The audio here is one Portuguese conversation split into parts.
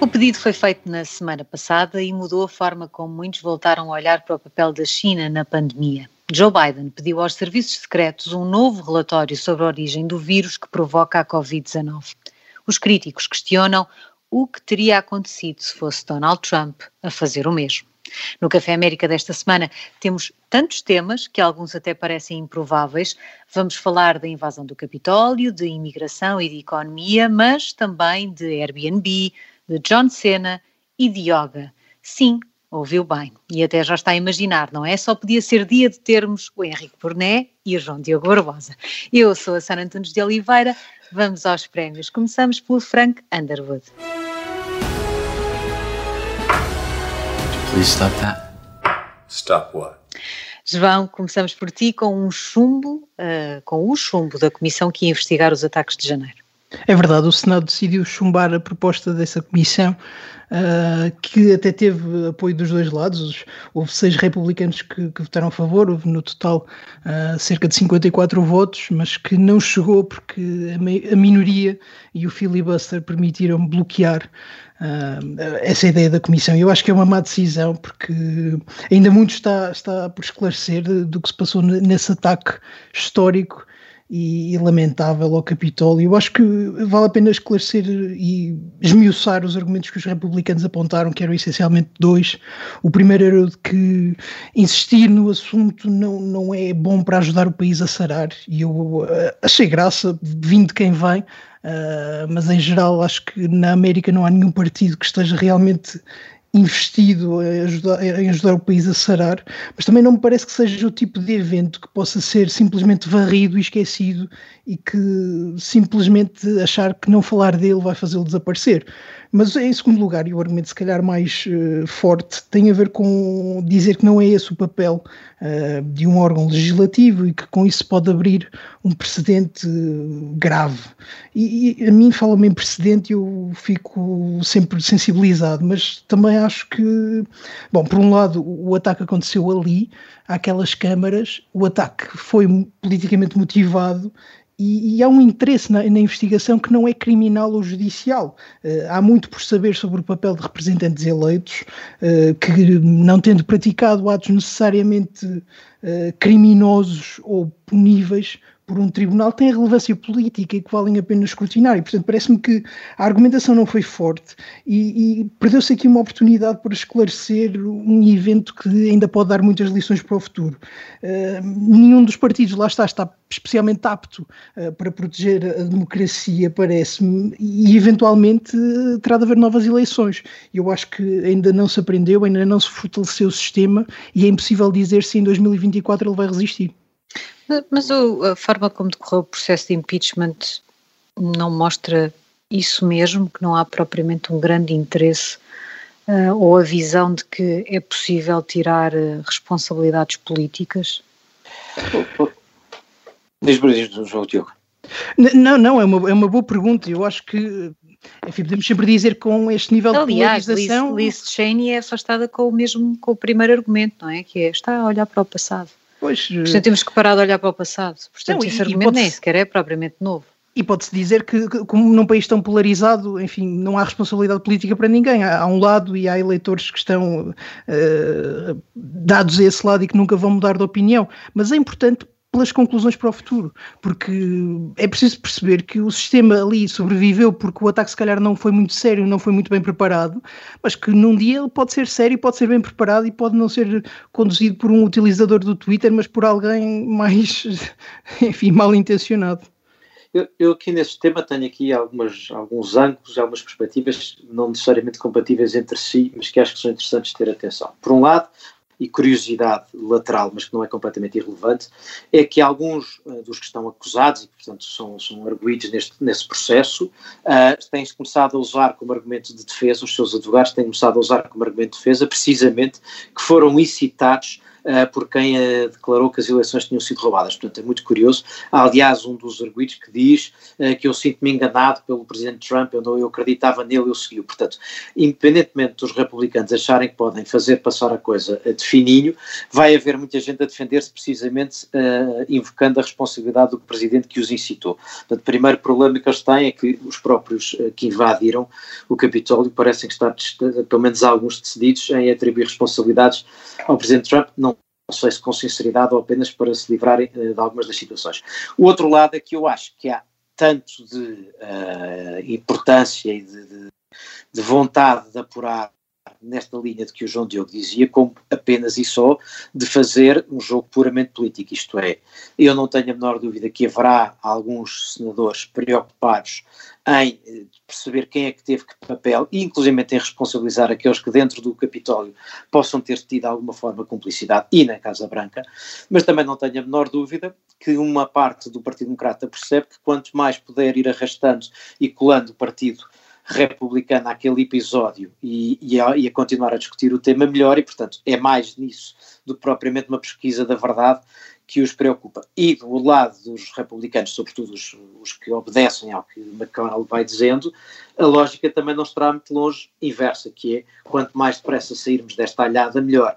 O pedido foi feito na semana passada e mudou a forma como muitos voltaram a olhar para o papel da China na pandemia. Joe Biden pediu aos serviços secretos um novo relatório sobre a origem do vírus que provoca a Covid-19. Os críticos questionam o que teria acontecido se fosse Donald Trump a fazer o mesmo. No Café América desta semana temos tantos temas que alguns até parecem improváveis. Vamos falar da invasão do Capitólio, de imigração e de economia, mas também de Airbnb, de John Cena e de yoga. Sim, ouviu bem. E até já está a imaginar, não é? Só podia ser dia de termos o Henrique Burné e o João Diogo Barbosa. Eu sou a Sara Antunes de Oliveira. Vamos aos prémios. Começamos pelo Frank Underwood. Please stop that. Stop what? João, começamos por ti com um chumbo, uh, com o chumbo da comissão que ia investigar os ataques de janeiro. É verdade, o Senado decidiu chumbar a proposta dessa comissão, uh, que até teve apoio dos dois lados. Houve seis republicanos que, que votaram a favor, houve no total uh, cerca de 54 votos, mas que não chegou porque a, a minoria e o filibuster permitiram bloquear Uh, essa ideia da Comissão. Eu acho que é uma má decisão, porque ainda muito está, está por esclarecer do que se passou nesse ataque histórico e, e, lamentável ao Capitólio. Eu acho que vale a pena esclarecer e esmiuçar os argumentos que os republicanos apontaram, que eram essencialmente dois. O primeiro era de que insistir no assunto não, não é bom para ajudar o país a sarar, e eu uh, achei graça, vindo de quem vem, uh, mas em geral acho que na América não há nenhum partido que esteja realmente investido em ajudar, em ajudar, o país a sarar, mas também não me parece que seja o tipo de evento que possa ser simplesmente varrido e esquecido e que simplesmente achar que não falar dele vai fazê-lo desaparecer. Mas em segundo lugar, e o argumento se calhar mais uh, forte, tem a ver com dizer que não é esse o papel uh, de um órgão legislativo e que com isso pode abrir um precedente uh, grave. E, e, a mim fala-me em precedente e eu fico sempre sensibilizado, mas também acho que, bom, por um lado o ataque aconteceu ali, àquelas câmaras, o ataque foi politicamente motivado e, e, há um interesse na, na, investigação que não é criminal ou judicial. Uh, há muito por saber sobre o papel de representantes eleitos uh, que, não tendo praticado atos necessariamente uh, criminosos ou puníveis, por um tribunal têm relevância política e que valem a pena escrutinar. E, portanto, parece-me que a argumentação não foi forte e, e perdeu-se aqui uma oportunidade para esclarecer um evento que ainda pode dar muitas lições para o futuro. Uh, nenhum dos partidos, lá está, está especialmente apto uh, para proteger a democracia, parece-me, e eventualmente uh, terá de haver novas eleições. Eu acho que ainda não se aprendeu, ainda não se fortaleceu o sistema e é impossível dizer se em 2024 ele vai resistir. Mas o, a forma como decorreu o processo de impeachment não mostra isso mesmo, que não há propriamente um grande interesse uh, ou a visão de que é possível tirar uh, responsabilidades políticas? Diz-me, João Diogo. Não, não, é uma, é uma boa pergunta. Eu acho que, enfim, podemos sempre dizer com este nível Aliás, de polarização... Liz, Liz Cheney é afastada com o mesmo, com o primeiro argumento, não é? Que é, está a olhar para o passado. Pois, Portanto, temos que parar de olhar para o passado. Portanto, não, esse argumento nem sequer é propriamente novo. E pode-se dizer que, como num país tão polarizado, enfim, não há responsabilidade política para ninguém. Há, há um lado e há eleitores que estão uh, dados a esse lado e que nunca vão mudar de opinião. Mas é importante pelas conclusões para o futuro, porque é preciso perceber que o sistema ali sobreviveu porque o ataque se calhar não foi muito sério, não foi muito bem preparado, mas que num dia ele pode ser sério, pode ser bem preparado e pode não ser conduzido por um utilizador do Twitter, mas por alguém mais, enfim, mal intencionado. Eu, eu, aqui nesse tema tenho aqui algumas, alguns ângulos, algumas perspectivas não necessariamente compatíveis entre si, mas que acho que são interessantes ter atenção. Por um lado, e curiosidade lateral, mas que não é completamente irrelevante, é que alguns uh, dos que estão acusados, e portanto são, são arguídos neste, nesse processo, uh, têm começado a usar como argumento de defesa, os seus advogados têm começado a usar como argumento de defesa precisamente que foram incitados por quem uh, declarou que as eleições tinham sido roubadas. Portanto, é muito curioso. Há, aliás, um dos arguidos que diz uh, que eu sinto-me enganado pelo presidente Trump, eu, não, eu acreditava nele, eu segui. Portanto, independentemente dos republicanos acharem que podem fazer passar a coisa de fininho, vai haver muita gente a defender-se precisamente invocando a responsabilidade do presidente que os incitou. Portanto, o primeiro problema que eles têm é que os próprios que invadiram o Capitólio parecem estar, pelo menos alguns decididos, em atribuir responsabilidades ao Presidente Trump, não se com sinceridade ou apenas para se livrarem uh, de algumas das situações. O outro lado é que eu acho que há tanto de uh, importância e de, de, de, vontade de apurar nesta linha de que o João Diogo dizia, como apenas e só de fazer um jogo puramente político. Isto é, eu não tenho a menor dúvida que haverá alguns senadores preocupados em eh, perceber quem é que teve que papel e inclusive em responsabilizar aqueles que dentro do Capitólio possam ter tido alguma forma de cumplicidade e na Casa Branca, mas também não tenho a menor dúvida que uma parte do Partido Democrata percebe que quanto mais puder ir arrastando e colando o Partido republicano àquele episódio e, e, a, e, a, continuar a discutir o tema melhor e, portanto, é mais nisso do que propriamente uma pesquisa da verdade que os preocupa. E do lado dos republicanos, sobretudo os, os que obedecem ao que McConnell vai dizendo, a lógica também não estará muito longe inversa, que é quanto mais depressa sairmos desta alhada, melhor.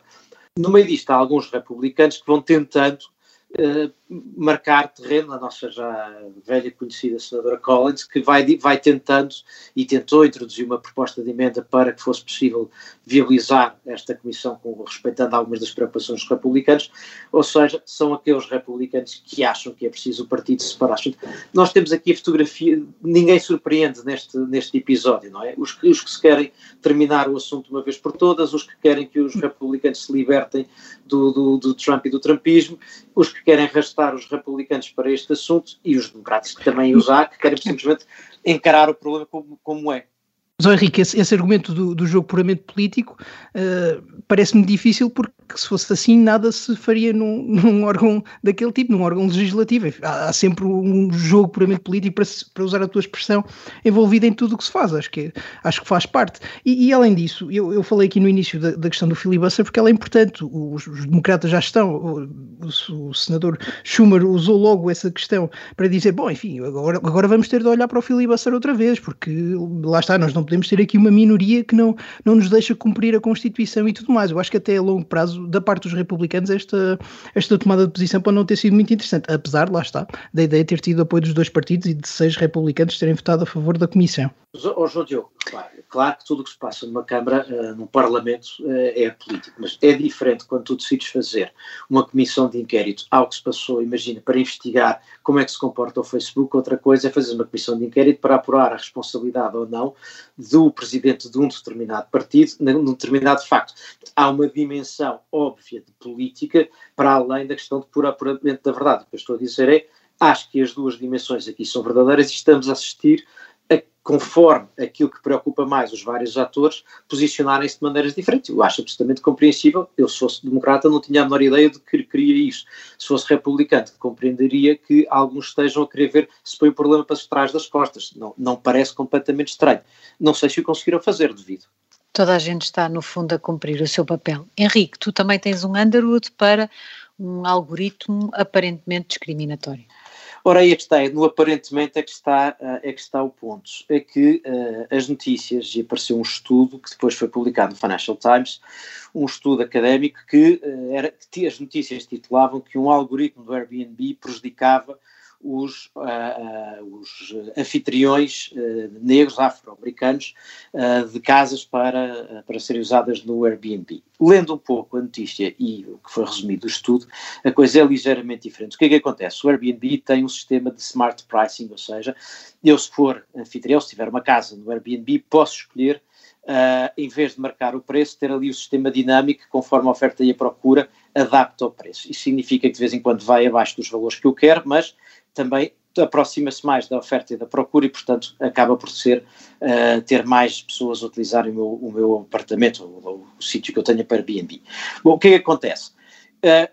No meio disto há alguns republicanos que vão tentando uh, marcar terreno, a nossa já velha conhecida senadora Collins, que vai, vai tentando e tentou introduzir uma proposta de emenda para que fosse possível viabilizar esta comissão, com, respeitando algumas das preocupações dos republicanos, ou seja, são aqueles republicanos que acham que é preciso o partido separar. Nós temos aqui a fotografia, ninguém surpreende neste, neste episódio, não é? Os, os que se querem terminar o assunto uma vez por todas, os que querem que os republicanos se libertem do, do, do Trump e do Trumpismo, os que querem arrastar os republicanos para este assunto e os democratas também há, que querem simplesmente encarar o problema como, como é. Mas, Henrique, esse, esse argumento do, do, jogo puramente político uh, parece-me difícil porque se fosse assim nada se faria num, num, órgão daquele tipo, num órgão legislativo. Há, há sempre um jogo puramente político, para, para, usar a tua expressão, envolvido em tudo o que se faz. Acho que, acho que faz parte. E, e além disso, eu, eu, falei aqui no início da, da, questão do filibuster porque ela é importante. Os, os democratas já estão, o, o, o, senador Schumer usou logo essa questão para dizer, bom, enfim, agora, agora vamos ter de olhar para o filibuster outra vez, porque lá está, nós não não podemos ter aqui uma minoria que não, não nos deixa cumprir a Constituição e tudo mais. Eu acho que até a longo prazo, da parte dos republicanos, esta, esta tomada de posição pode não ter sido muito interessante, apesar, lá está, da ideia de ter tido apoio dos dois partidos e de seis republicanos terem votado a favor da Comissão. Oh, João Diogo, claro, que tudo o que se passa numa Câmara, uh, num Parlamento, uh, é político, mas é diferente quando tu decides fazer uma comissão de inquérito ao que se passou, imagina, para investigar como é que se comporta o Facebook, outra coisa é fazer uma comissão de inquérito para apurar a responsabilidade ou não do presidente de um determinado partido num determinado facto. Há uma dimensão óbvia de política para além da questão de puro apuramento da verdade. O que eu estou a dizer é, acho que as duas dimensões aqui são verdadeiras e estamos a assistir conforme aquilo que preocupa mais os vários atores, posicionarem-se de maneiras diferentes. Eu acho absolutamente compreensível. Eu, se fosse democrata, não tinha a menor ideia de que queria isso. Se fosse republicano, compreenderia que alguns estejam a querer ver se põe o problema para trás das costas. Não, não parece completamente estranho. Não sei se o conseguiram fazer devido. Toda a gente está, no fundo, a cumprir o seu papel. Henrique, tu também tens um Underwood para um algoritmo aparentemente discriminatório. Ora, aí é que está, no aparentemente é que está, eh, é que está o ponto. É que uh, as notícias, e apareceu um estudo que depois foi publicado no Financial Times, um estudo académico que, uh, era, que as notícias titulavam que um algoritmo do Airbnb prejudicava os, uh, uh, os anfitriões uh, negros afro-americanos de casas para, para serem usadas no Airbnb. Lendo um pouco a notícia e o que foi resumido do estudo, a coisa é ligeiramente diferente. O que é que acontece? O Airbnb tem um sistema de smart pricing, ou seja, eu se for anfitrião, se tiver uma casa no Airbnb, posso escolher Uh, em vez de marcar o preço, ter ali o sistema dinâmico, conforme a oferta e a procura, adapta ao preço. Isso significa que de vez em quando vai abaixo dos valores que eu quero, mas também aproxima-se mais da oferta e da procura e, portanto, acaba por ser uh, ter mais pessoas a utilizarem o meu, o meu apartamento, o, o, o sítio que eu tenho para Airbnb. Bom, o que é que acontece?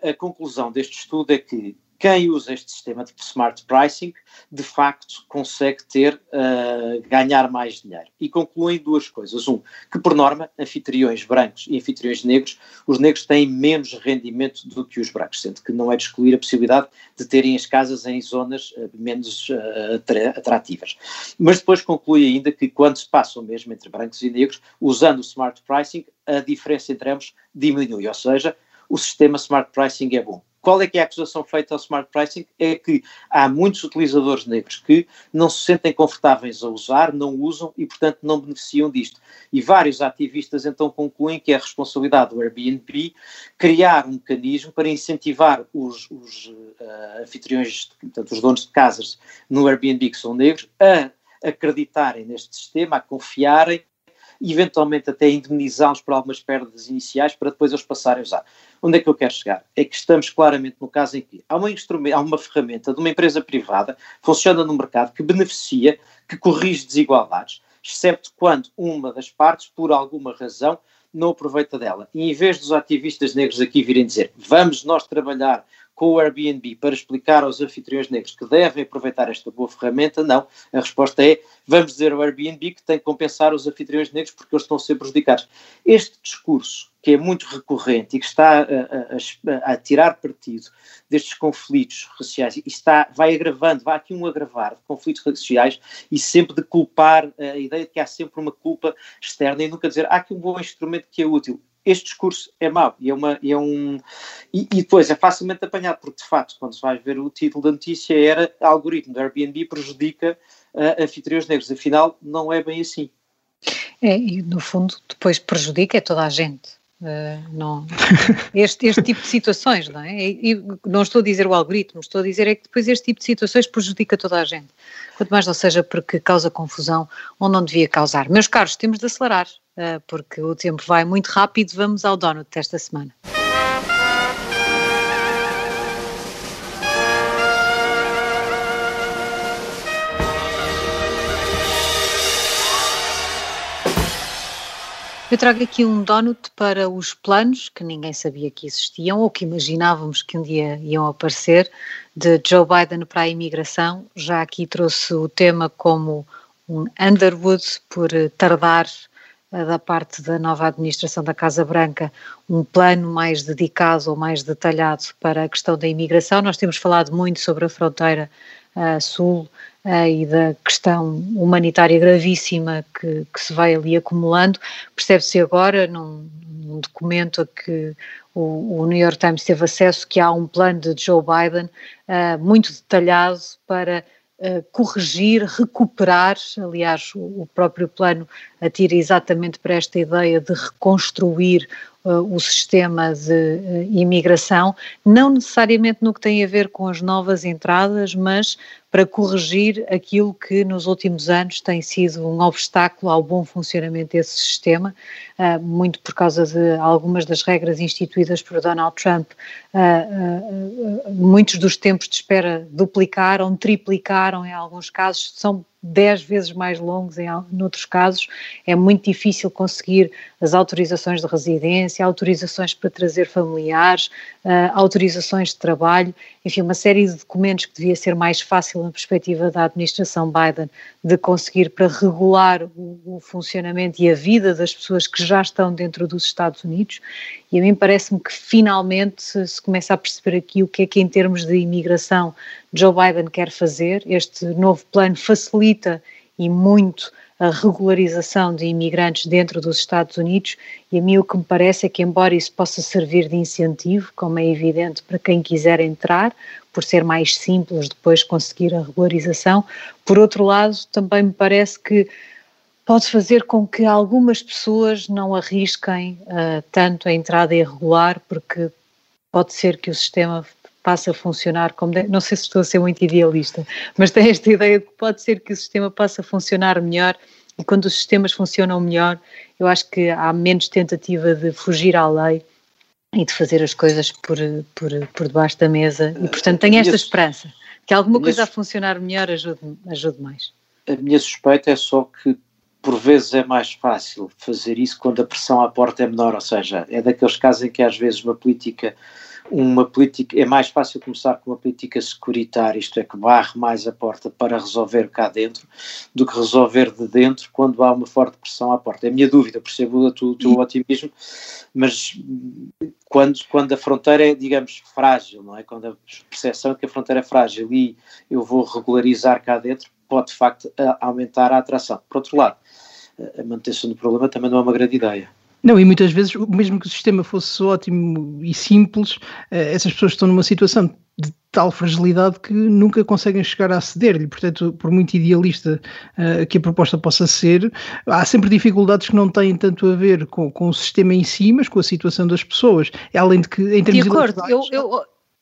A conclusão deste estudo é que quem usa este sistema de smart pricing, de facto, consegue ter, uh, ganhar mais dinheiro. E concluem duas coisas. Um, que por norma, anfitriões brancos e anfitriões negros, os negros têm menos rendimento do que os brancos, sendo que não é de excluir a possibilidade de terem as casas em zonas uh, menos uh, atrativas. Mas depois conclui ainda que quando se passam mesmo entre brancos e negros, usando o smart pricing, a diferença entre ambos diminui, ou seja, o sistema smart pricing é bom. Qual é que é a acusação feita ao smart pricing? É que há muitos utilizadores negros que não se sentem confortáveis a usar, não usam e, portanto, não beneficiam disto. E vários ativistas então concluem que é a responsabilidade do Airbnb criar um mecanismo para incentivar os, os uh, anfitriões, portanto, os donos de casas no Airbnb que são negros, a acreditarem neste sistema, a confiarem eventualmente até indemnizá-los por algumas perdas iniciais para depois eles passarem a usar. Onde é que eu quero chegar? É que estamos claramente no caso em que há uma, há uma ferramenta de uma empresa privada, funciona no mercado, que beneficia, que corrige desigualdades, excepto quando uma das partes, por alguma razão, não aproveita dela. E em vez dos ativistas negros aqui virem dizer vamos nós trabalhar com o Airbnb para explicar aos anfitriões negros que devem aproveitar esta boa ferramenta, não. A resposta é vamos dizer ao Airbnb que tem que compensar os anfitriões negros porque eles estão a ser prejudicados. Este discurso, que é muito recorrente e que está a, a, a tirar partido destes conflitos raciais, e está, vai agravando, vai aqui um agravar de conflitos raciais e sempre de culpar a ideia de que há sempre uma culpa externa e nunca dizer há aqui um bom instrumento que é útil este discurso é mau e é, uma, é um e, e, depois é facilmente apanhado porque de facto quando se vai ver o título da notícia era algoritmo do Airbnb prejudica uh, anfitriões negros, afinal não é bem assim. É, e no fundo depois prejudica toda a gente. Uh, não, este, este tipo de situações, não é? E, não estou a dizer o algoritmo, estou a dizer é que depois este tipo de situações prejudica toda a gente. Quanto mais não seja porque causa confusão ou não devia causar. Meus caros, temos de acelerar. Ah, porque o tempo vai muito rápido. Vamos ao donut desta semana. Eu trago aqui um donut para os planos que ninguém sabia que existiam ou que imaginávamos que um dia iam aparecer, de Joe Biden para a imigração. Já aqui trouxe o tema como um Underwood por tardar da parte da nova administração da Casa Branca um plano mais dedicado ou mais detalhado para a questão da imigração. Nós temos falado muito sobre a fronteira uh, sul e da questão humanitária gravíssima que, que se vai ali acumulando. Percebe-se agora, num, num, documento a que o, o, New York Times teve acesso, que há um plano de Joe Biden uh, muito detalhado para corrigir, recuperar, aliás, o, próprio plano atira exatamente para esta ideia de reconstruir uh, o sistema de imigração, não necessariamente no que tem a ver com as novas entradas, mas para corrigir aquilo que nos últimos anos tem sido um obstáculo ao bom funcionamento desse sistema, uh, muito por causa de algumas das regras instituídas por Donald Trump. Uh, uh, muitos dos tempos de espera duplicaram, triplicaram em alguns casos, são dez vezes mais longos em, em outros casos. É muito difícil conseguir as autorizações de residência, autorizações para trazer familiares, uh, autorizações de trabalho, enfim, uma série de documentos que devia ser mais fácil na perspectiva da administração Biden de conseguir para regular o, o funcionamento e a vida das pessoas que já estão dentro dos Estados Unidos. E a mim parece-me que finalmente se começa a perceber aqui o que é que, em termos de imigração, Joe Biden quer fazer. Este novo plano facilita e muito a regularização de imigrantes dentro dos Estados Unidos e a mim o que me parece é que embora isso possa servir de incentivo, como é evidente para quem quiser entrar, por ser mais simples depois conseguir a regularização, por outro lado também me parece que pode fazer com que algumas pessoas não arrisquem uh, tanto a entrada irregular porque pode ser que o sistema passe a funcionar como. Não sei se estou a ser muito idealista, mas tem esta ideia de que pode ser que o sistema passe a funcionar melhor e quando os sistemas funcionam melhor, eu acho que há menos tentativa de fugir à lei e de fazer as coisas por, por, por debaixo da mesa e portanto tenho esta esperança que alguma coisa a funcionar melhor ajude, ajude mais. A minha suspeita é só que por vezes é mais fácil fazer isso quando a pressão à porta é menor, ou seja, é daqueles casos em que às vezes uma política uma política, é mais fácil começar com uma política securitária, isto é, que barre mais a porta para resolver cá dentro, do que resolver de dentro quando há uma forte pressão à porta. É a minha dúvida, percebo o teu, teu otimismo, mas quando, quando a fronteira é, digamos, frágil, não é? Quando a percepção é que a fronteira é frágil e eu vou regularizar cá dentro, pode de facto aumentar a atração. Por outro lado, a manutenção do problema também não é uma grande ideia. Não, e muitas vezes, mesmo que o sistema fosse ótimo e simples, eh, essas pessoas estão numa situação de tal fragilidade que nunca conseguem chegar a aceder-lhe. Portanto, por muito idealista uh, que a proposta possa ser, há sempre dificuldades que não têm tanto a ver com, com o sistema em si, mas com a situação das pessoas. Além de que, em termos de acordo, eu, eu,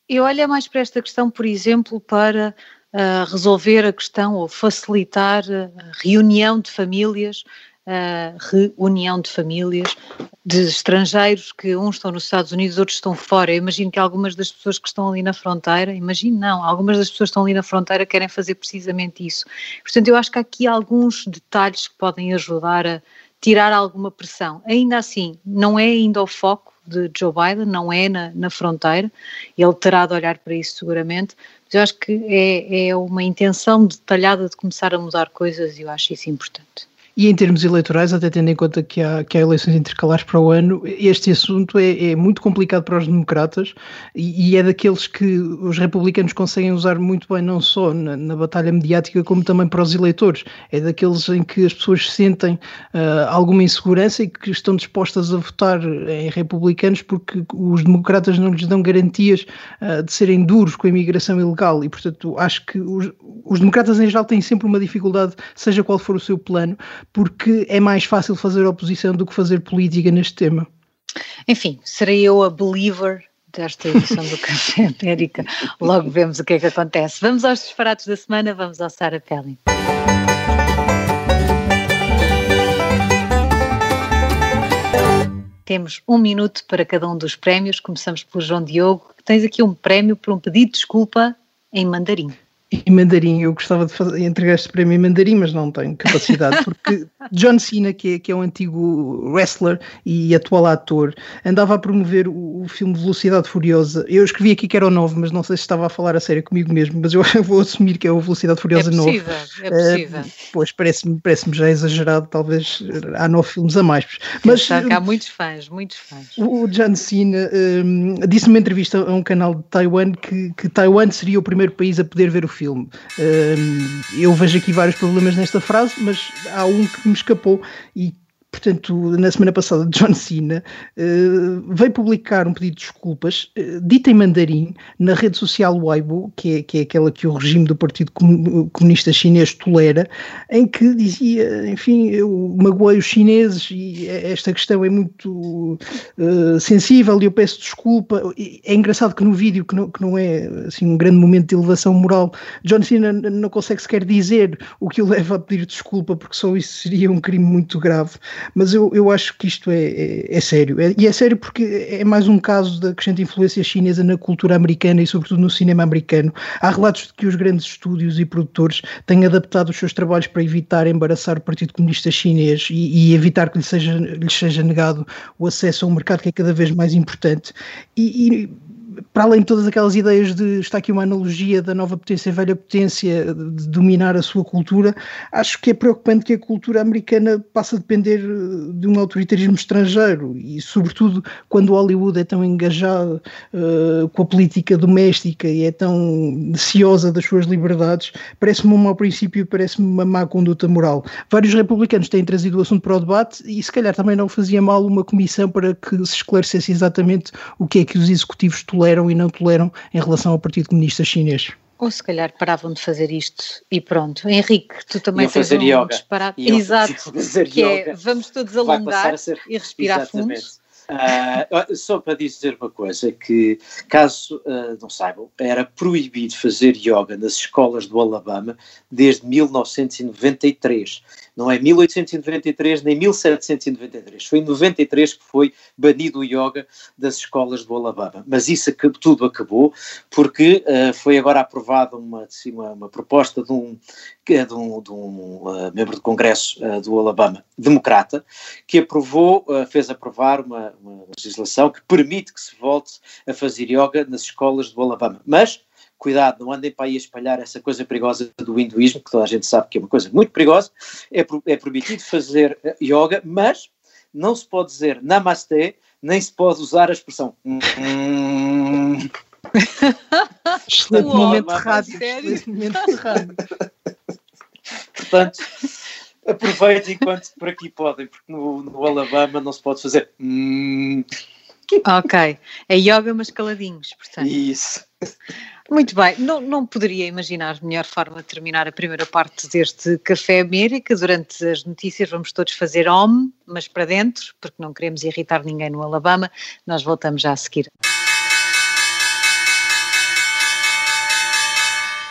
eu olho mais para esta questão, por exemplo, para uh, resolver a questão ou facilitar a reunião de famílias uh, reunião de famílias de estrangeiros que uns estão nos Estados Unidos, outros estão fora. Eu imagino que algumas das pessoas que estão ali na fronteira, imagino não, algumas das pessoas que estão ali na fronteira querem fazer precisamente isso. Portanto, eu acho que há aqui alguns detalhes que podem ajudar a tirar alguma pressão. Ainda assim, não é ainda o foco de Joe Biden, não é na, na fronteira, ele terá de olhar para isso seguramente, mas eu acho que é, é uma intenção detalhada de começar a mudar coisas e eu acho isso importante. E em termos eleitorais, até tendo em conta que há, que há eleições intercalares para o ano, este assunto é, é muito complicado para os democratas e, e, é daqueles que os republicanos conseguem usar muito bem, não só na, na, batalha mediática, como também para os eleitores. É daqueles em que as pessoas sentem uh, alguma insegurança e que estão dispostas a votar em republicanos porque os democratas não lhes dão garantias uh, de serem duros com a imigração ilegal. E, portanto, acho que os, os democratas em geral têm sempre uma dificuldade, seja qual for o seu plano porque é mais fácil fazer oposição do que fazer política neste tema. Enfim, serei eu a believer desta edição do Café América. Logo vemos o que é que acontece. Vamos aos disparates da semana, vamos ao Sarah Pelling. Temos um minuto para cada um dos prémios. Começamos pelo João Diogo. Tens aqui um prémio por um pedido de desculpa em mandarim em mandarim. Eu gostava de fazer, entregar este prémio em mandarim, mas não tenho capacidade, porque John Cena, que é, que é um antigo wrestler e atual ator, andava a promover o, o filme Velocidade Furiosa. Eu escrevi aqui que era o 9, mas não sei se estava a falar a sério comigo mesmo, mas eu vou assumir que é o Velocidade Furiosa é possível, 9. É possível. Uh, pois, parece-me parece já exagerado, talvez há nove filmes a mais. Mas há muitos fãs, muitos fãs. O, John Cena um, disse numa entrevista a um canal de Taiwan que, que Taiwan seria o primeiro país a poder ver o filme. Eu vejo aqui vários problemas nesta frase, mas há um que me escapou e portanto, na semana passada, John Cena uh, veio publicar um pedido de desculpas, uh, dito em mandarim, na rede social Weibo, que é, que é aquela que o regime do Partido Comunista Chinês tolera, em que dizia, enfim, eu magoei os chineses e esta questão é muito uh, sensível e eu peço desculpa. É engraçado que no vídeo, que não, que não é assim, um grande momento de elevação moral, John Cena não consegue sequer dizer o que o leva a pedir desculpa, porque só isso seria um crime muito grave mas eu, eu acho que isto é, é, é sério. É, e é sério porque é mais um caso da crescente influência chinesa na cultura americana e, sobretudo, no cinema americano. Há relatos de que os grandes estúdios e produtores têm adaptado os seus trabalhos para evitar embaraçar o Partido Comunista Chinês e, e evitar que lhes seja, lhes seja negado o acesso a um mercado que é cada vez mais importante. e, e para além de todas aquelas ideias de está aqui uma analogia da nova potência e velha potência de dominar a sua cultura, acho que é preocupante que a cultura americana passe a depender eh, de um autoritarismo estrangeiro e, sobretudo, quando Hollywood é tão engajado uh, com a política doméstica e é tão ciosa das suas liberdades, parece-me um mau princípio, parece-me uma má conduta moral. Vários republicanos têm trazido o assunto para o debate e, se calhar, também não fazia mal uma comissão para que se esclarecesse exatamente o que é que os executivos toleram toleram e não toleram em relação ao Partido Comunista Chinês. Ou se calhar paravam de fazer isto e pronto. Henrique, tu também tens fazer um yoga. disparate. Exato, que é vamos todos alongar ser... e respirar Exatamente. fundo. Uh, só para dizer uma coisa, que caso uh, não saibam, era proibido fazer yoga nas escolas do Alabama desde 1993. Não é 1893 nem 1793. Foi em 93 que foi banido o yoga das escolas do Alabama. Mas isso tudo acabou porque uh, foi agora aprovada uma, uma, uma, proposta de um, de um, de um uh, membro do Congresso uh, do Alabama, democrata, que aprovou, fez aprovar uma, uma legislação que permite que se volte a fazer yoga nas escolas do Alabama. Mas cuidado, não andem para aí a espalhar essa coisa perigosa do hinduísmo, que toda a gente sabe que é uma coisa muito perigosa. É, é permitido fazer eh, yoga, mas não se pode dizer namastê, nem se pode usar a expressão. Excelente momento rádio. Excelente momento rádio. Portanto, aproveitem enquanto por aqui podem, porque no, no Alabama não se pode fazer. Ok. É yoga, mas caladinhos, portanto. Isso. Muito bem, não, não poderia imaginar melhor forma de terminar a primeira parte deste Café América. Durante as notícias vamos todos fazer home, mas para dentro, porque não queremos irritar ninguém no Alabama. Nós voltamos já a seguir.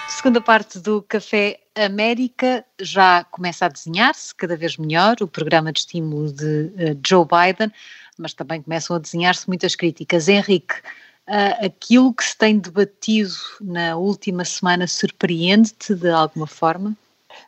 Segunda parte do Café América já começa a desenhar-se cada vez melhor o programa de estímulo de uh, Joe Biden, mas também começam a desenhar-se muitas críticas. Henrique, uh, aquilo que se tem debatido na última semana surpreende-te de alguma forma?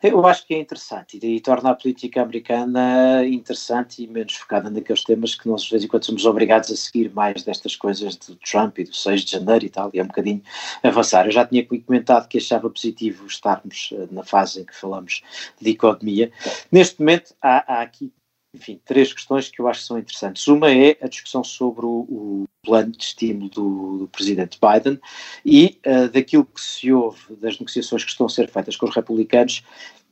Eu acho que é interessante e torna a política americana interessante e menos focada naqueles temas que nós de vez em quando somos obrigados a seguir mais destas coisas do Trump e do 6 de janeiro e tal, e é um bocadinho avançar. Eu já tinha comentado que achava positivo estarmos uh, na fase em que falamos de economia. Neste momento há, há aqui enfim, três questões que eu acho que são interessantes. Uma é a discussão sobre o, o plano de estímulo do, do presidente Biden e uh, daquilo que se ouve das negociações que estão a ser feitas com os republicanos,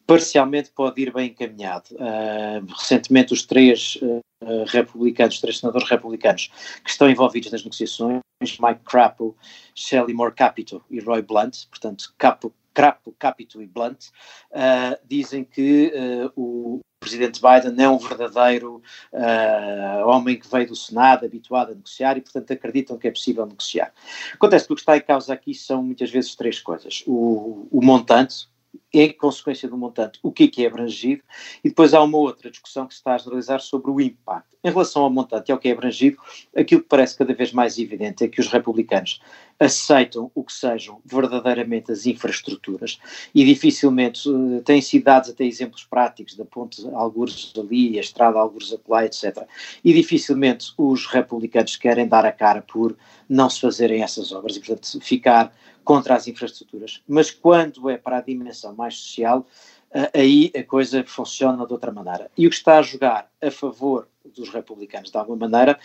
parcialmente pode ir bem encaminhado. Uh, recentemente, os três uh, republicanos, três senadores republicanos que estão envolvidos nas negociações, Mike Crapo, Shelley Moore Capito e Roy Blunt, portanto, Capo, Crapo, Capito e Blunt, uh, dizem que o presidente Biden é um verdadeiro uh, homem que veio do Senado, habituado a negociar e, portanto, acreditam que é possível negociar. Acontece que o que está em causa aqui são muitas vezes três coisas. O, o montante, em consequência do montante, o que é que é abrangido, e depois há uma outra discussão que se está a realizar sobre o impacto. Em relação ao montante e ao que é abrangido, aquilo que parece cada vez mais evidente é que os republicanos aceitam o que sejam verdadeiramente as infraestruturas e dificilmente uh, têm sido dados até exemplos práticos da ponte Algures ali, a estrada Algures acolá, etc. E dificilmente os republicanos querem dar a cara por não se fazerem essas obras e, portanto, ficar contra as infraestruturas. Mas quando é para a dimensão mais social, uh, aí a coisa funciona de outra maneira. E o que está a jogar a favor dos republicanos, de alguma maneira,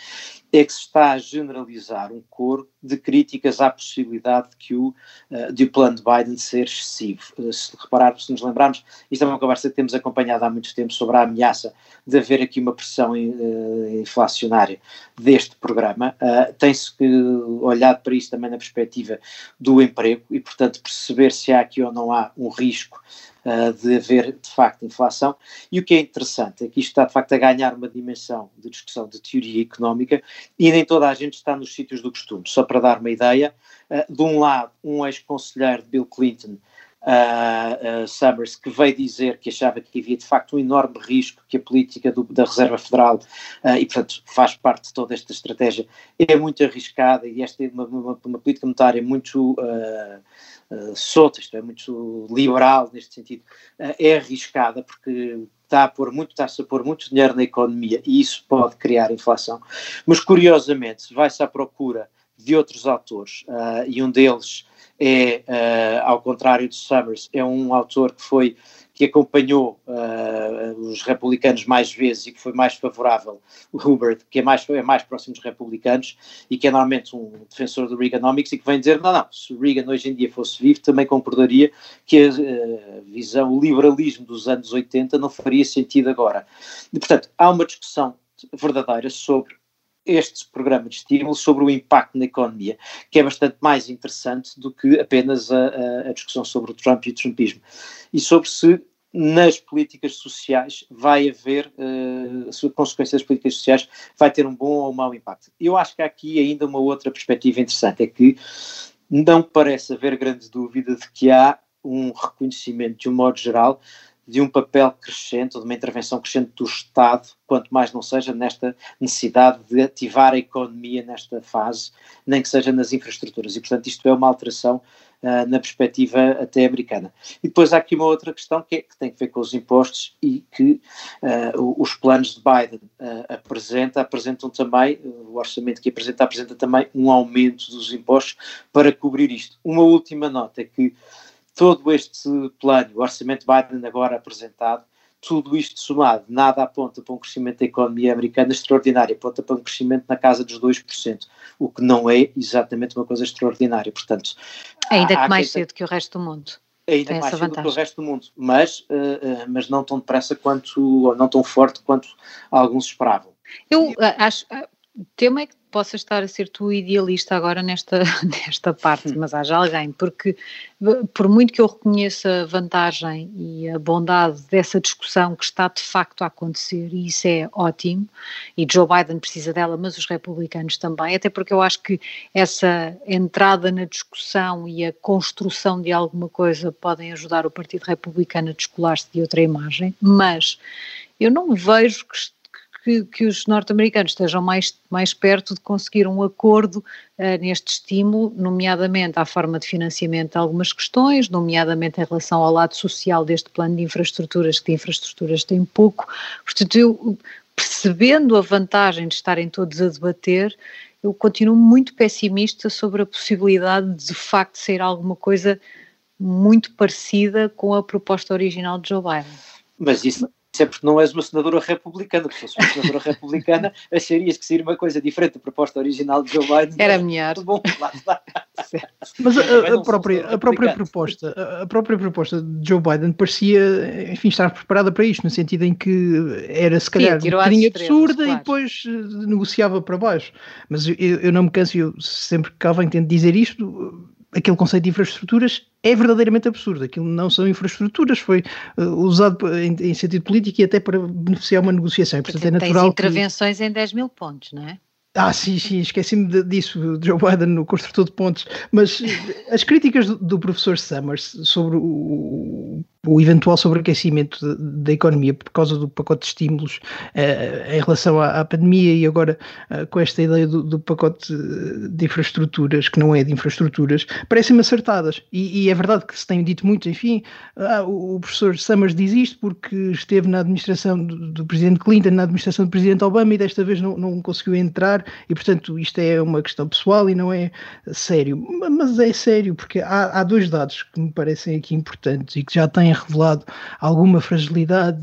é que se está a generalizar um coro de críticas à possibilidade de que o, uh, de o plano de Biden ser excessivo. Uh, se repararmos, se nos lembrarmos, isto é uma conversa que temos acompanhado há muito tempo sobre a ameaça de haver aqui uma pressão uh, inflacionária deste programa. Tem-se olhado para isso também na perspectiva do emprego e, portanto, perceber se há aqui ou não há um risco de haver de facto inflação. E o que é interessante é que isto está de facto a ganhar uma dimensão de discussão de teoria económica e nem toda a gente está nos sítios do costume. Só para dar uma ideia, uh, de um lado, um ex-conselheiro de Bill Clinton, uh, uh, Summers, que veio dizer que achava que havia de facto um enorme risco que a política do, da Reserva Federal, e portanto faz parte de toda esta estratégia, é muito arriscada e esta é uma, uma, uma política monetária muito uh, solta, isto é, muito liberal neste sentido, uh, é arriscada porque está a pôr muito, está-se a pôr muito dinheiro na economia e isso pode criar inflação. Mas curiosamente, vai-se à procura de outros autores uh, e um deles é, uh, ao contrário de Summers, é um autor que foi que acompanhou uh, os republicanos mais vezes e que foi mais favorável, o Hubert, que é mais, é mais próximo dos republicanos e que é normalmente um defensor do Reaganomics e que vem dizer, não, não, se o Reagan hoje em dia fosse vivo também concordaria que a uh, visão, o liberalismo dos anos 80 não faria sentido agora. E, portanto, há uma discussão verdadeira sobre este programa de estímulo sobre o impacto na economia, que é bastante mais interessante do que apenas a, a, discussão sobre o Trump e o Trumpismo. E sobre se nas políticas sociais vai haver, uh, a consequência das políticas sociais vai ter um bom ou um mau impacto. Eu acho que há aqui ainda uma outra perspectiva interessante, é que não parece haver grande dúvida de que há um reconhecimento, de um modo geral, de um papel crescente, de uma intervenção crescente do Estado, quanto mais não seja nesta necessidade de ativar a economia nesta fase, nem que seja nas infraestruturas. E, portanto, isto é uma alteração uh, na perspectiva até americana. E depois há aqui uma outra questão que, é, que tem a ver com os impostos e que uh, os planos de Biden uh, apresenta, apresentam também, o orçamento que apresenta, apresenta também um aumento dos impostos para cobrir isto. Uma última nota é que todo este plano, o orçamento Biden agora apresentado, tudo isto somado, nada aponta para um crescimento da economia americana extraordinário, aponta para um crescimento na casa dos 2%, o que não é exatamente uma coisa extraordinária. Portanto, ainda que mais cedo que o resto do mundo. Ainda mais cedo que o resto do mundo, mas, uh, uh, mas não tão depressa quanto, ou não tão forte quanto alguns esperavam. Eu uh, acho, o tema é que possa estar a ser tu idealista agora nesta, nesta parte, hum. mas haja alguém, porque por muito que eu reconheça a vantagem e a bondade dessa discussão que está de facto a acontecer, e isso é ótimo, e Joe Biden precisa dela, mas os republicanos também, até porque eu acho que essa entrada na discussão e a construção de alguma coisa podem ajudar o Partido Republicano a descolar-se de outra imagem, mas eu não vejo que que, que os norte-americanos estejam mais, mais perto de conseguir um acordo uh, neste estímulo, nomeadamente à forma de financiamento de algumas questões, nomeadamente em relação ao lado social deste plano de infraestruturas, que de infraestruturas tem pouco. Portanto, eu, percebendo a vantagem de estarem todos a debater, eu continuo muito pessimista sobre a possibilidade de de facto ser alguma coisa muito parecida com a proposta original de Joe Biden. Mas isso, é porque não és uma senadora republicana, porque se fosse uma senadora republicana acharias que seria uma coisa diferente da proposta original de Joe Biden. Era melhor. Bom, lá está. Mas a, a, própria, a, própria proposta, a própria proposta de Joe Biden parecia, enfim, estar preparada para isto, no sentido em que era se calhar Sim, um bocadinho absurda claro. e depois eh, negociava para baixo. Mas eu, eu não me canso, eu sempre que cá venho tento dizer isto, aquele conceito de infraestruturas é verdadeiramente absurdo. Aquilo não são infraestruturas, foi uh, usado em, em, sentido político e até para beneficiar uma negociação. Portanto, é natural. Tens intervenções que... em 10 mil pontos, não é? Ah, sim, sim, esqueci-me disso, Joe Biden, no construtor de pontos. Mas as críticas do, do professor Summers sobre o, o eventual sobreaquecimento da economia por causa do pacote de estímulos uh, em relação à, à, pandemia e agora uh, com esta ideia do, do, pacote de infraestruturas, que não é de infraestruturas, parecem-me acertadas. E, e, é verdade que se tem dito muito, enfim, ah, o, o, professor Summers diz isto porque esteve na administração do, do, presidente Clinton, na administração do presidente Obama e desta vez não, não conseguiu entrar e, portanto, isto é uma questão pessoal e não é sério. Mas é sério porque há, há dois dados que me parecem aqui importantes e que já têm revelado alguma fragilidade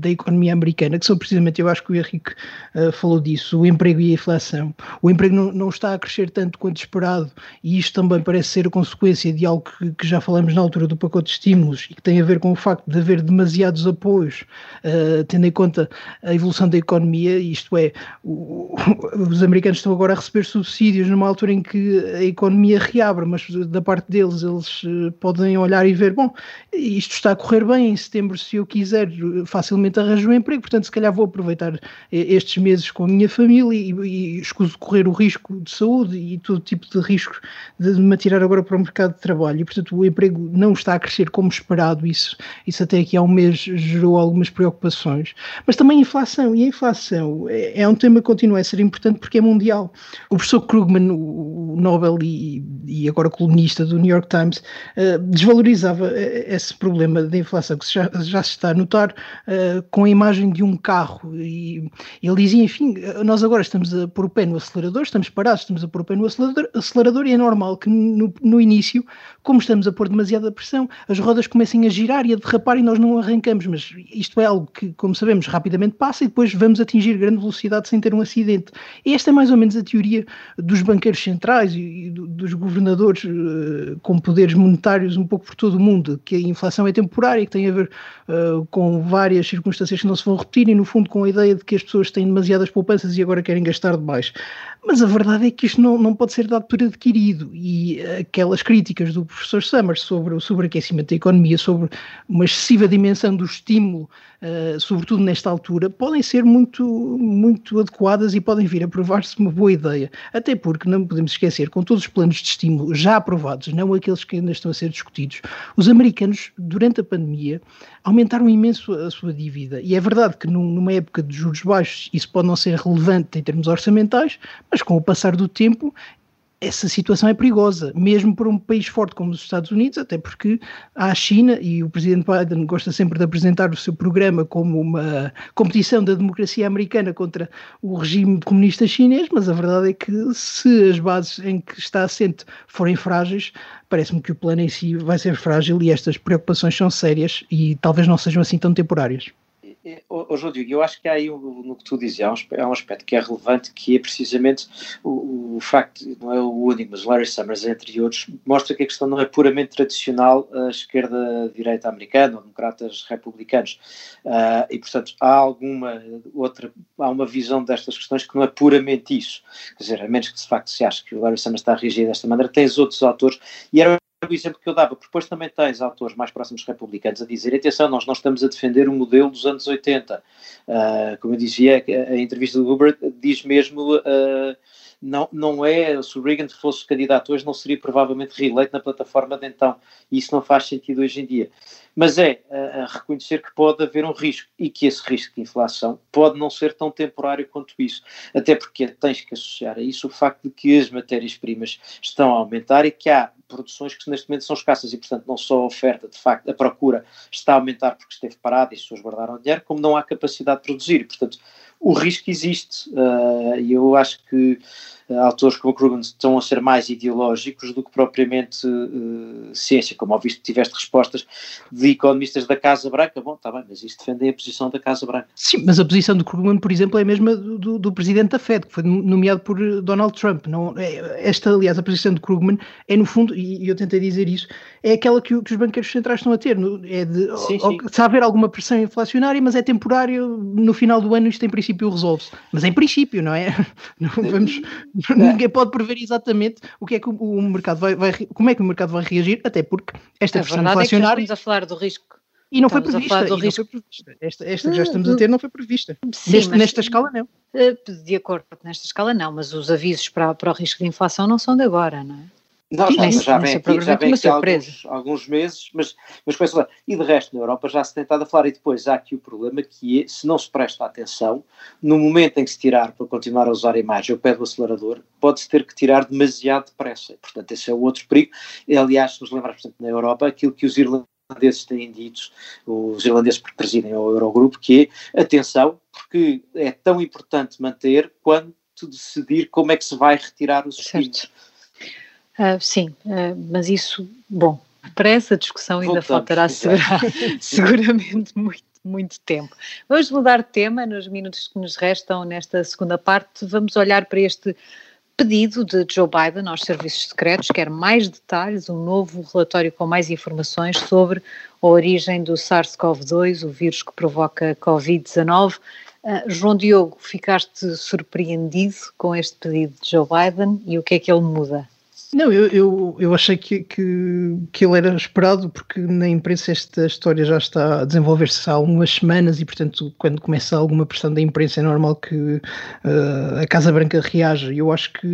da economia americana, que são precisamente, eu acho que o Henrique uh, falou disso, o emprego e a inflação. O emprego não, não, está a crescer tanto quanto esperado e isto também parece ser a consequência de algo que, que, já falamos na altura do pacote de estímulos e que tem a ver com o facto de haver demasiados apoios, uh, tendo em conta a evolução da economia, isto é, o, os americanos estão agora a receber subsídios numa altura em que a economia reabre, mas da parte deles eles uh, podem olhar e ver, bom, isto está a correr bem, em setembro, se eu quiser, facilmente arranjo um emprego, portanto, se calhar vou aproveitar estes meses com a minha família e, e escuso correr o risco de saúde e todo tipo de riscos de me atirar agora para o mercado de trabalho. E, portanto, o emprego não está a crescer como esperado, isso, isso até aqui há um mês gerou algumas preocupações. Mas também a inflação, e a inflação é, é um tema que continua a ser importante porque é mundial. O professor Krugman, o Nobel e, e agora colunista do New York Times, uh, desvalorizava esse problema da inflação que já, já se está a notar uh, com a imagem de um carro. E ele dizia, enfim, nós agora estamos a pôr o pé no acelerador, estamos parados, estamos a pôr o pé no acelerador, acelerador e é normal que no, no início, como estamos a pôr demasiada pressão, as rodas comecem a girar e a derrapar e nós não arrancamos. Mas isto é algo que, como sabemos, rapidamente passa e depois vamos atingir grande velocidade sem ter um acidente. E esta é mais ou menos a teoria dos banqueiros centrais e dos governadores uh, com poderes monetários um pouco por todo o mundo, que a inflação é temporária temporária, que tem a ver uh, com várias circunstâncias que não se vão repetir e, no fundo, com a ideia de que as pessoas têm demasiadas poupanças e agora querem gastar demais. Mas a verdade é que isto não, não pode ser dado por adquirido e aquelas críticas do professor Summers sobre o sobreaquecimento da economia, sobre uma excessiva dimensão do estímulo uh, sobretudo nesta altura, podem ser muito, muito adequadas e podem vir a provar-se uma boa ideia. Até porque não podemos esquecer, com todos os planos de estímulo já aprovados, não aqueles que ainda estão a ser discutidos, os americanos, durante a pandemia, aumentaram imenso a sua dívida. E é verdade que numa época de juros baixos isso pode não ser relevante em termos orçamentais, mas com o passar do tempo essa situação é perigosa, mesmo para um país forte como os Estados Unidos, até porque a China, e o presidente Biden gosta sempre de apresentar o seu programa como uma competição da democracia americana contra o regime comunista chinês, mas a verdade é que se as bases em que está assente forem frágeis, parece-me que o plano em si vai ser frágil e estas preocupações são sérias e talvez não sejam assim tão temporárias. João Diogo, eu acho que há aí no que tu dizes, há um, aspecto que é relevante, que é precisamente o, o, facto, não é o único, mas Larry Summers, entre outros, mostra que a questão não é puramente tradicional a esquerda-direita americana ou democratas republicanos. Uh, e, portanto, há alguma outra, há uma visão destas questões que não é puramente isso. Quer dizer, a menos que de facto se ache que o Larry Summers está a reagir desta maneira, tens outros autores, e era o exemplo que eu dava, porque depois também tens autores mais próximos republicanos a dizer: atenção, nós não estamos a defender o modelo dos anos 80. Uh, ah, como eu dizia, a, entrevista do Huber diz mesmo. Uh, não, não é, se o Reagan fosse candidato hoje, não seria provavelmente reeleito na plataforma de então. E isso não faz sentido hoje em dia. Mas é a, a reconhecer que pode haver um risco e que esse risco de inflação pode não ser tão temporário quanto isso. Até porque tens que associar a isso o facto de que as matérias-primas estão a aumentar e que há produções que neste momento são escassas e, portanto, não só a oferta, de facto, a procura está a aumentar porque esteve parada e as pessoas guardaram dinheiro, como não há capacidade de produzir. E, portanto, o risco existe. Uh, e eu acho que autores como o Krugman estão a ser mais ideológicos do que propriamente uh, ciência. Como ao visto, tiveste respostas de economistas da Casa Branca. Bom, está bem, mas isso defende a posição da Casa Branca. Sim, mas a posição do Krugman, por exemplo, é a mesma do, do, presidente da Fed, que foi nomeado por Donald Trump. Não, é, esta, aliás, a posição de Krugman é, no fundo, e, eu tentei dizer isso, é aquela que, que, os banqueiros centrais estão a ter. É de, sim, sim. se haver alguma pressão inflacionária, mas é temporário, no final do ano isto em princípio princípio resolve-se. Mas em princípio, não é? Não vamos, ninguém pode prever exatamente o que é que o, mercado vai, vai, como é que o mercado vai reagir, até porque esta a pressão inflacionária. É estamos a falar do risco. E não foi prevista. Não foi prevista. Esta, esta que já estamos a ter não foi prevista. Sim, Neste, nesta escala, não. Eh, de acordo, nesta escala, não, mas os avisos para, para o risco de inflação não são de agora, não é? Não, já, já vem aqui, já vem aqui alguns, alguns, meses, mas, mas com essa, E de resto, na Europa já se tem estado a falar. E depois há aqui o problema que é, se não se presta atenção, no momento em que se tirar para continuar a usar a imagem o pé do acelerador, pode-se ter que tirar demasiado depressa. Portanto, esse é o outro perigo. E, aliás, se nos lembrarmos, portanto, na Europa, aquilo que os irlandeses têm dito, os irlandeses que presidem o Eurogrupo, que é, atenção, porque é tão importante manter quanto decidir como é que se vai retirar os estímulos. Uh, sim, uh, mas isso, bom, para essa discussão ainda faltará seguramente muito, muito tempo. Vamos mudar de tema, nos minutos que nos restam nesta segunda parte, vamos olhar para este pedido de Joe Biden aos serviços secretos, quer mais detalhes, um novo relatório com mais informações sobre a origem do SARS-CoV-2, o vírus que provoca Covid-19. Uh, João Diogo, ficaste surpreendido com este pedido de Joe Biden e o que é que ele muda? Não, eu, eu, eu achei que, que, que ele era esperado, porque na imprensa esta história já está a desenvolver-se há algumas semanas e, portanto, quando começa alguma pressão da imprensa é normal que uh, a Casa Branca reaja. E eu acho que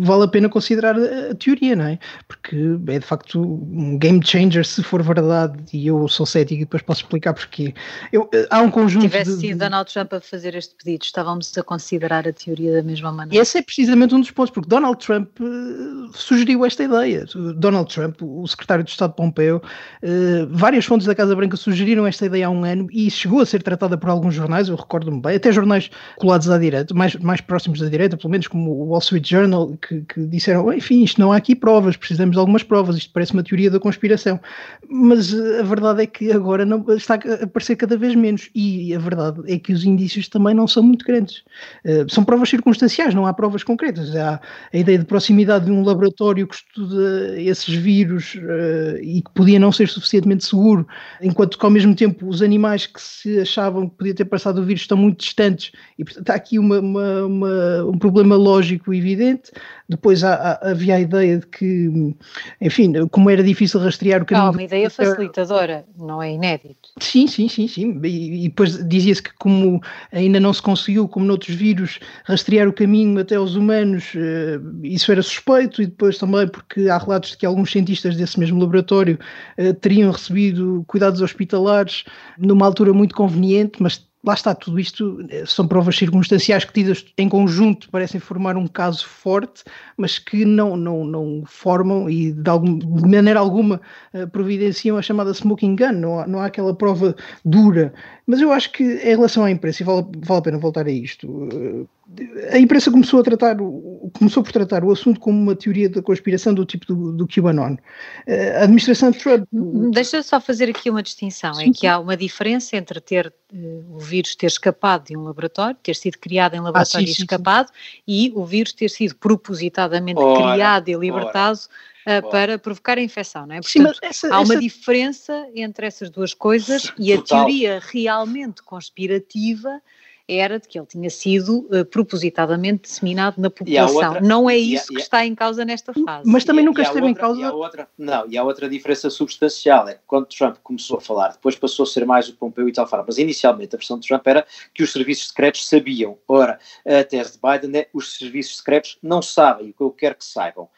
vale a pena considerar a, a, teoria, não é? Porque é de facto um game changer se for verdade, e eu sou cético e depois posso explicar porquê. Eu, há um conjunto. Se tivesse sido Donald Trump a fazer este pedido, estávamos a considerar a teoria da mesma maneira. Esse é precisamente um dos pontos, porque Donald Trump. Uh, sugeriu esta ideia. Donald Trump, o secretário de Estado Pompeu, eh, várias fontes da Casa Branca sugeriram esta ideia há um ano e chegou a ser tratada por alguns jornais, eu recordo-me bem, até jornais colados à direita, mais, mais próximos da direita, pelo menos como o Wall Street Journal, que, que disseram, enfim, isto não há aqui provas, precisamos de algumas provas, isto parece uma teoria da conspiração. Mas eh, a verdade é que agora não, está a aparecer cada vez menos e a verdade é que os indícios também não são muito grandes. Uh, são provas circunstanciais, não há provas concretas. Há a ideia de proximidade de um laboratório laboratório que estuda esses vírus uh, e que podia não ser suficientemente seguro, enquanto que ao mesmo tempo os animais que se achavam que podia ter passado o vírus estão muito distantes e portanto há aqui uma, uma, uma, um problema lógico evidente. Depois há, há, havia a ideia de que, enfim, como era difícil rastrear o caminho. Ah, uma ideia facilitadora, não é inédito. Sim, sim, sim, sim. E, e depois dizia-se que como ainda não se conseguiu, como noutros vírus, rastrear o caminho até aos humanos, eh, isso era suspeito, e depois também porque há relatos de que alguns cientistas desse mesmo laboratório eh, teriam recebido cuidados hospitalares numa altura muito conveniente, mas lá está, tudo isto eh, são provas circunstanciais que tidas em conjunto parecem formar um caso forte, mas que não, não, não formam e de, algum, de maneira alguma uh, providenciam a chamada smoking gun, não há, não há aquela prova dura. Mas eu acho que em relação à imprensa, e vale, vale a pena voltar a isto, uh, a imprensa começou a tratar, começou por tratar o assunto como uma teoria da conspiração do tipo do, do QAnon. A administração de Trump. Deixa só fazer aqui uma distinção: é sim, é que há uma diferença entre ter uh, o vírus ter escapado de um laboratório, ter sido criado em laboratório ah, sim, e escapado, sim, e o vírus ter sido propositadamente ora, criado e libertado. Uh, para provocar a infecção, não é? Portanto, essa, há uma essa... diferença entre essas duas coisas e a teoria realmente conspirativa era de que ele tinha sido uh, propositadamente disseminado na população. Outra, não é isso a, que está em causa nesta fase. Mas também e, nunca e esteve outra, em causa. E outra, não, e há outra diferença substancial: é que quando Trump começou a falar, depois passou a ser mais o Pompeu e tal, mas inicialmente a versão de Trump era que os serviços secretos sabiam. Ora, a tese de Biden é os serviços secretos não sabem o que eu quero que saibam.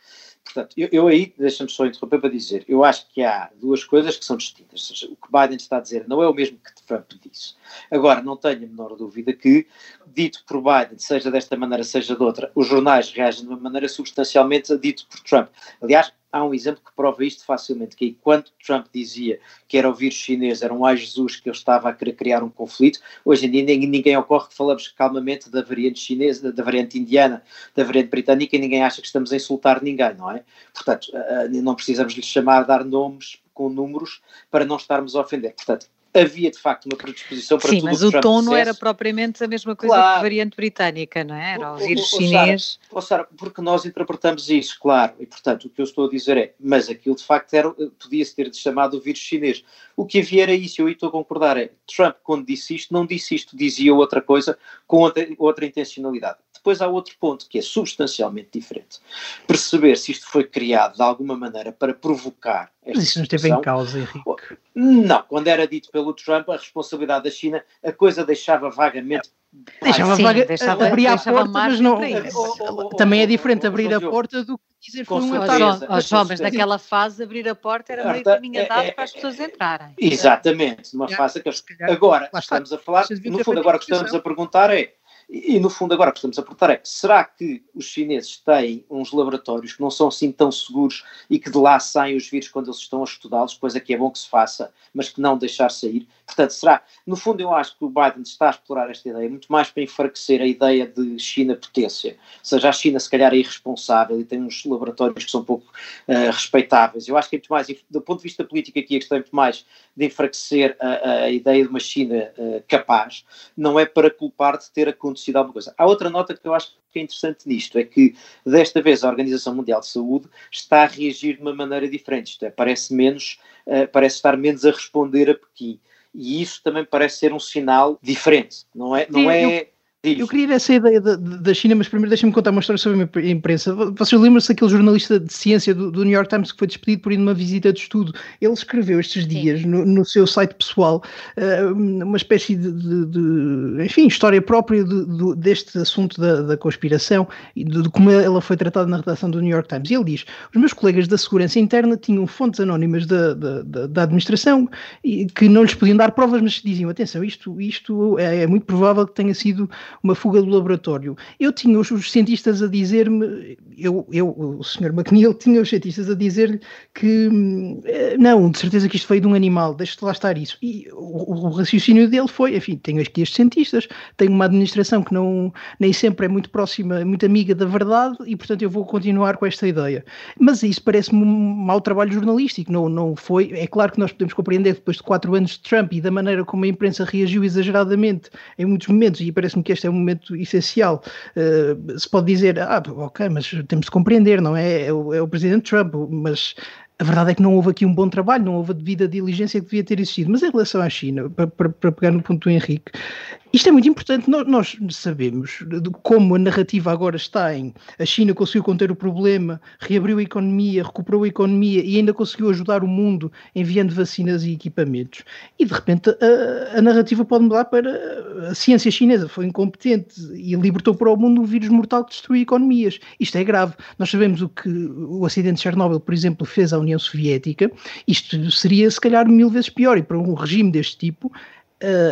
Portanto, eu, eu aí, deixa-me só interromper para dizer, eu acho que há duas coisas que são distintas. Seja, o que Biden está a dizer não é o mesmo que Trump disse. Agora, não tenho a menor dúvida que, dito por Biden, seja desta maneira, seja de outra, os jornais reagem de uma maneira substancialmente a dito por Trump. Aliás, há um exemplo que prova isto facilmente, que quando Trump dizia que era o vírus chinês, era um ai Jesus que ele estava a querer criar um conflito, hoje em dia ninguém, ninguém ocorre que falamos calmamente da variante chinesa, da variante indiana, da variante britânica e ninguém acha que estamos a insultar ninguém, não é? Portanto, não precisamos lhe chamar, dar nomes com números para não estarmos a ofender. Portanto, havia de facto uma predisposição para Sim, tudo mas o, o tom não era propriamente a mesma coisa claro. que a variante britânica, não é? Era o, vírus o, chinês. Sara, Sara, porque nós interpretamos isso, claro, e portanto o que eu estou a dizer é, mas aquilo de facto era, podia-se ter chamado o vírus chinês. O que havia era isso, eu estou a concordar, é, Trump quando disse isto, não disse isto, dizia outra coisa com outra, outra intencionalidade. Depois há outro ponto que é substancialmente diferente. Perceber se isto foi criado de alguma maneira para provocar esta Mas isso não esteve em causa, Henrique. Não, quando era dito pelo Trump a responsabilidade da China, a coisa deixava vagamente Deixava, Sim, vaga, deixava abrir a porta, mas não. também é diferente abrir a porta do que dizer foi um ataque. Os jovens naquela fase, abrir a porta era meio caminho andado é, é, para as pessoas entrarem. Exatamente, numa fase que. Agora, estamos a falar, no fundo, agora o que estamos a perguntar é e, no fundo, agora o que estamos a perguntar é: será que os chineses têm uns laboratórios que não são assim tão seguros e que de lá saem os vírus quando eles estão a estudá-los, coisa que é bom que se faça, mas que não deixar sair? Portanto, será? No fundo, eu acho que o Biden está a explorar esta ideia muito mais para enfraquecer a ideia de China potência. Ou seja, a China, se calhar, é irresponsável e tem uns laboratórios que são pouco uh, respeitáveis. Eu acho que é muito mais, do ponto de vista político, aqui é muito mais de enfraquecer a, a ideia de uma China uh, capaz, não é para culpar de ter acontecido acontecido alguma coisa. Há outra nota que eu acho que é interessante nisto, é que desta vez a Organização Mundial de Saúde está a reagir de uma maneira diferente, isto é, parece menos, uh, parece estar menos a responder a Pequim. E isso também parece ser um sinal diferente, não é? Não é eu queria essa ideia da, da China, mas primeiro deixa-me contar uma história sobre a imprensa. Vocês lembram-se daquele jornalista de ciência do, do, New York Times que foi despedido por ir numa visita de estudo? Ele escreveu estes dias no, no, seu site pessoal uh, uma espécie de, de, de, enfim, história própria de, deste assunto da, da conspiração e de, como ela foi tratada na redação do New York Times. E ele diz: os meus colegas da segurança interna tinham fontes anónimas da, da, da, administração e que não lhes podiam dar provas, mas diziam: atenção, isto, isto é, é muito provável que tenha sido uma fuga do laboratório. Eu tinha os, os cientistas a dizer-me, eu, eu, o Sr. McNeil tinha os cientistas a dizer-lhe que eh, não, de certeza que isto veio de um animal, deixe-te lá estar isso. E o, o, raciocínio dele foi, enfim, tenho aqui estes cientistas, tenho uma administração que não, nem sempre é muito próxima, muito amiga da verdade e, portanto, eu vou continuar com esta ideia. Mas isso parece-me um mau trabalho jornalístico, não, não foi. É claro que nós podemos compreender depois de quatro anos de Trump e da maneira como a imprensa reagiu exageradamente em muitos momentos, e parece-me que é um momento essencial. Uh, se pode dizer, ah, ok, mas temos de compreender, não é? É o, é o presidente Trump, mas a verdade é que não houve aqui um bom trabalho, não houve a devida diligência que devia ter existido. Mas em relação à China, para, para, para pegar no ponto do Henrique, isto é muito importante. Nós, nós, sabemos como a narrativa agora está em a China conseguiu conter o problema, reabriu a economia, recuperou a economia e ainda conseguiu ajudar o mundo enviando vacinas e equipamentos. E de repente a, a narrativa pode mudar para a ciência chinesa foi incompetente e libertou para o mundo um vírus mortal que destruiu economias. Isto é grave. Nós sabemos o que o acidente de Chernobyl, por exemplo, fez à União Soviética. Isto seria se calhar mil vezes pior e para um regime deste tipo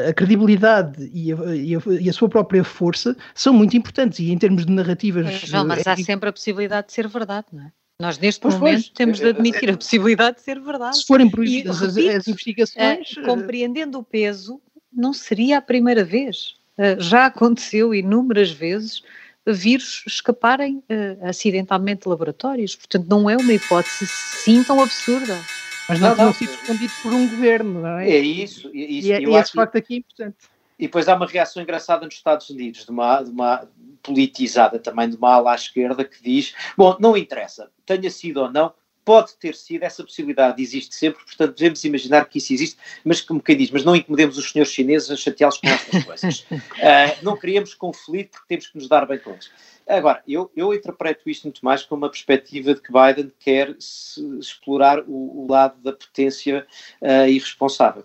a credibilidade e a, e, a, e a, sua própria força são muito importantes e em termos de narrativas. João, mas há eh, sempre a possibilidade de ser verdade, não é? Nós neste pois momento pois, temos de admitir a possibilidade de ser verdade. Se forem proibidas as, as, investigações. Uh, compreendendo o peso, não seria a primeira vez. Já aconteceu inúmeras vezes vírus escaparem uh, acidentalmente de laboratórios. Portanto, não é uma hipótese assim tão absurda. Mas não, não tinham sido escondidos por um governo, não é? É isso. isso e, é, e esse facto aqui é importante. E depois há uma reação engraçada nos Estados Unidos, de uma, de uma politizada também, de uma ala à esquerda, que diz: bom, não interessa, tenha sido ou não, pode ter sido, essa possibilidade existe sempre, portanto devemos imaginar que isso existe, mas como quem diz, mas não incomodemos os senhores chineses a chateá-los com estas coisas. uh, não queríamos conflito porque temos que nos dar bem com eles. Agora, eu, eu interpreto isto muito mais como uma perspectiva de que Biden quer explorar o, o, lado da potência uh, irresponsável.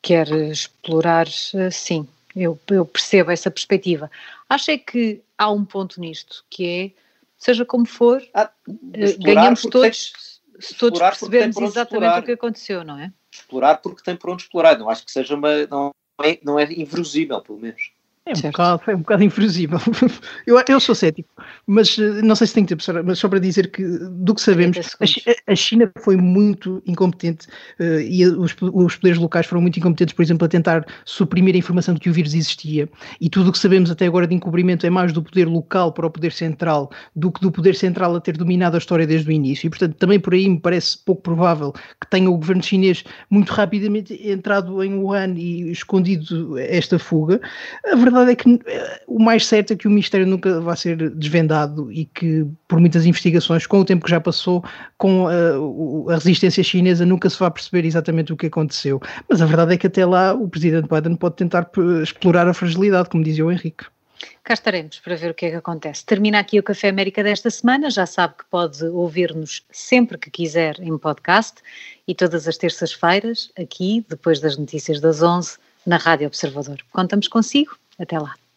Quer explorar, uh, sim, eu, eu, percebo essa perspectiva. Acho é que há um ponto nisto, que é, seja como for, ah, uh, ganhamos todos, tem, se todos percebermos exatamente explorar. o que aconteceu, não é? Explorar porque tem por onde explorar, não acho que seja uma, não é, não é inverosível, pelo menos. É um, bocado, é um bocado inverosível. eu, eu sou cético, mas eh, não sei se tem tempo, mas só para dizer que, do que sabemos, a, a China foi muito incompetente uh, e os, os poderes locais foram muito incompetentes, por exemplo, a tentar suprimir a informação de que o vírus existia. E tudo o que sabemos até agora de encobrimento é mais do poder local para o poder central do que do poder central a ter dominado a história desde o início. E, portanto, também por aí me parece pouco provável que tenha o governo chinês muito rapidamente entrado em Wuhan e escondido esta fuga. A verdade verdade é que eh, o mais certo é que o mistério nunca vai ser desvendado e que, por muitas investigações, com o tempo que já passou, com a, eh, a resistência chinesa, nunca se vai perceber exatamente o que aconteceu. Mas a verdade é que até lá o presidente Biden pode tentar eh, explorar a fragilidade, como dizia o Henrique. Cá estaremos para ver o que é que acontece. Termina aqui o Café América desta semana. Já sabe que pode ouvir-nos sempre que quiser em podcast e todas as terças-feiras, aqui, depois das notícias das 11, na Rádio Observador. Contamos consigo. Até lá.